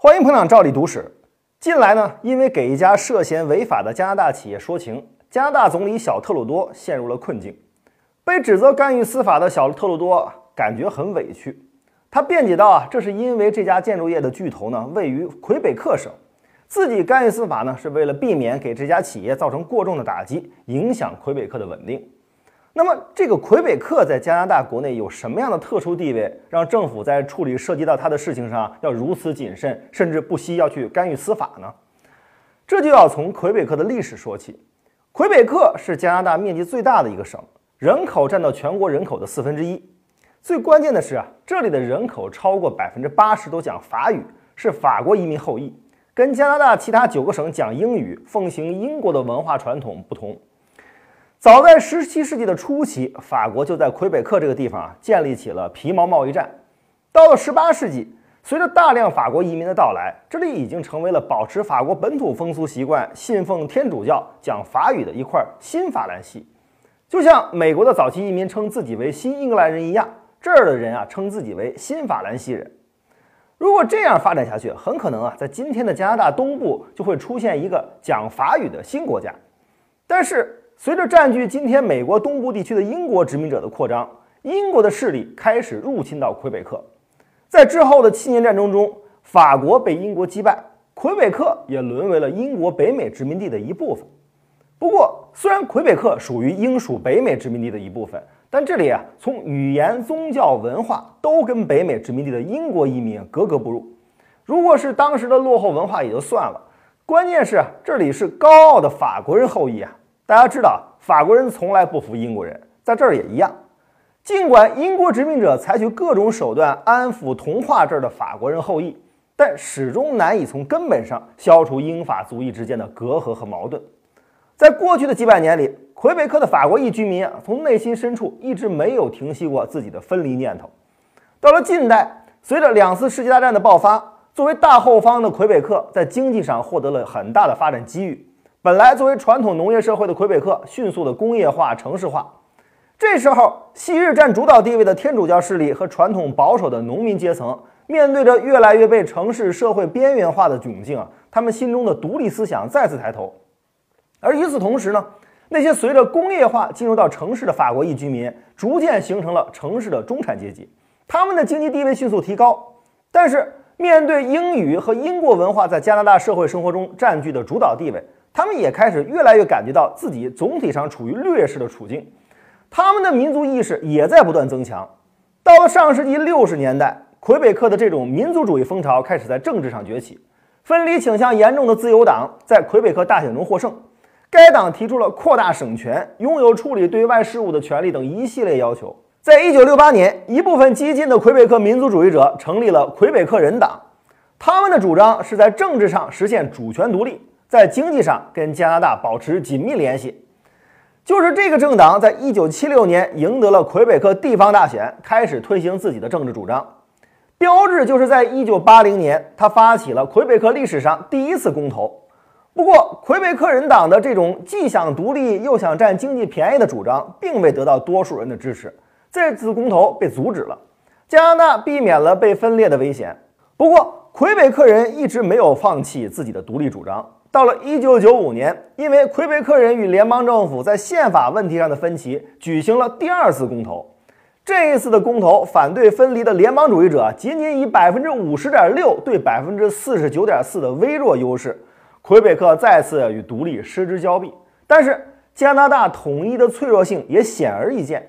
欢迎捧场，照例读史。近来呢，因为给一家涉嫌违法的加拿大企业说情，加拿大总理小特鲁多陷入了困境。被指责干预司法的小特鲁多感觉很委屈，他辩解道啊，这是因为这家建筑业的巨头呢位于魁北克省，自己干预司法呢是为了避免给这家企业造成过重的打击，影响魁北克的稳定。那么，这个魁北克在加拿大国内有什么样的特殊地位，让政府在处理涉及到他的事情上要如此谨慎，甚至不惜要去干预司法呢？这就要从魁北克的历史说起。魁北克是加拿大面积最大的一个省，人口占到全国人口的四分之一。最关键的是啊，这里的人口超过百分之八十都讲法语，是法国移民后裔，跟加拿大其他九个省讲英语、奉行英国的文化传统不同。早在十七世纪的初期，法国就在魁北克这个地方啊建立起了皮毛贸易站。到了十八世纪，随着大量法国移民的到来，这里已经成为了保持法国本土风俗习惯、信奉天主教、讲法语的一块新法兰西。就像美国的早期移民称自己为新英格兰人一样，这儿的人啊称自己为新法兰西人。如果这样发展下去，很可能啊在今天的加拿大东部就会出现一个讲法语的新国家。但是，随着占据今天美国东部地区的英国殖民者的扩张，英国的势力开始入侵到魁北克。在之后的七年战争中，法国被英国击败，魁北克也沦为了英国北美殖民地的一部分。不过，虽然魁北克属于英属北美殖民地的一部分，但这里啊，从语言、宗教、文化都跟北美殖民地的英国移民格格不入。如果是当时的落后文化也就算了，关键是这里是高傲的法国人后裔啊。大家知道，法国人从来不服英国人，在这儿也一样。尽管英国殖民者采取各种手段安抚、同化这儿的法国人后裔，但始终难以从根本上消除英法族裔之间的隔阂和矛盾。在过去的几百年里，魁北克的法国裔居民啊，从内心深处一直没有停息过自己的分离念头。到了近代，随着两次世界大战的爆发，作为大后方的魁北克在经济上获得了很大的发展机遇。本来作为传统农业社会的魁北克，迅速的工业化、城市化。这时候，昔日占主导地位的天主教势力和传统保守的农民阶层，面对着越来越被城市社会边缘化的窘境啊，他们心中的独立思想再次抬头。而与此同时呢，那些随着工业化进入到城市的法国裔居民，逐渐形成了城市的中产阶级，他们的经济地位迅速提高。但是，面对英语和英国文化在加拿大社会生活中占据的主导地位，他们也开始越来越感觉到自己总体上处于劣势的处境，他们的民族意识也在不断增强。到了上世纪六十年代，魁北克的这种民族主义风潮开始在政治上崛起。分离倾向严重的自由党在魁北克大选中获胜，该党提出了扩大省权、拥有处理对外事务的权利等一系列要求。在一九六八年，一部分激进的魁北克民族主义者成立了魁北克人党，他们的主张是在政治上实现主权独立。在经济上跟加拿大保持紧密联系，就是这个政党在一九七六年赢得了魁北克地方大选，开始推行自己的政治主张。标志就是在一九八零年，他发起了魁北克历史上第一次公投。不过，魁北克人党的这种既想独立又想占经济便宜的主张，并未得到多数人的支持。这次公投被阻止了，加拿大避免了被分裂的危险。不过，魁北克人一直没有放弃自己的独立主张。到了一九九五年，因为魁北克人与联邦政府在宪法问题上的分歧，举行了第二次公投。这一次的公投，反对分离的联邦主义者仅仅以百分之五十点六对百分之四十九点四的微弱优势，魁北克再次与独立失之交臂。但是，加拿大统一的脆弱性也显而易见。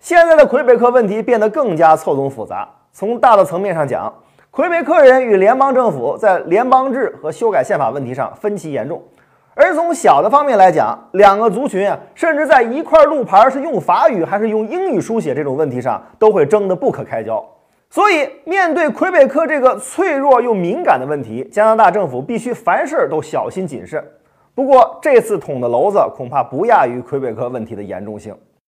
现在的魁北克问题变得更加错综复杂。从大的层面上讲，魁北克人与联邦政府在联邦制和修改宪法问题上分歧严重，而从小的方面来讲，两个族群啊，甚至在一块路牌是用法语还是用英语书写这种问题上，都会争得不可开交。所以，面对魁北克这个脆弱又敏感的问题，加拿大政府必须凡事都小心谨慎。不过，这次捅的娄子恐怕不亚于魁北克问题的严重性。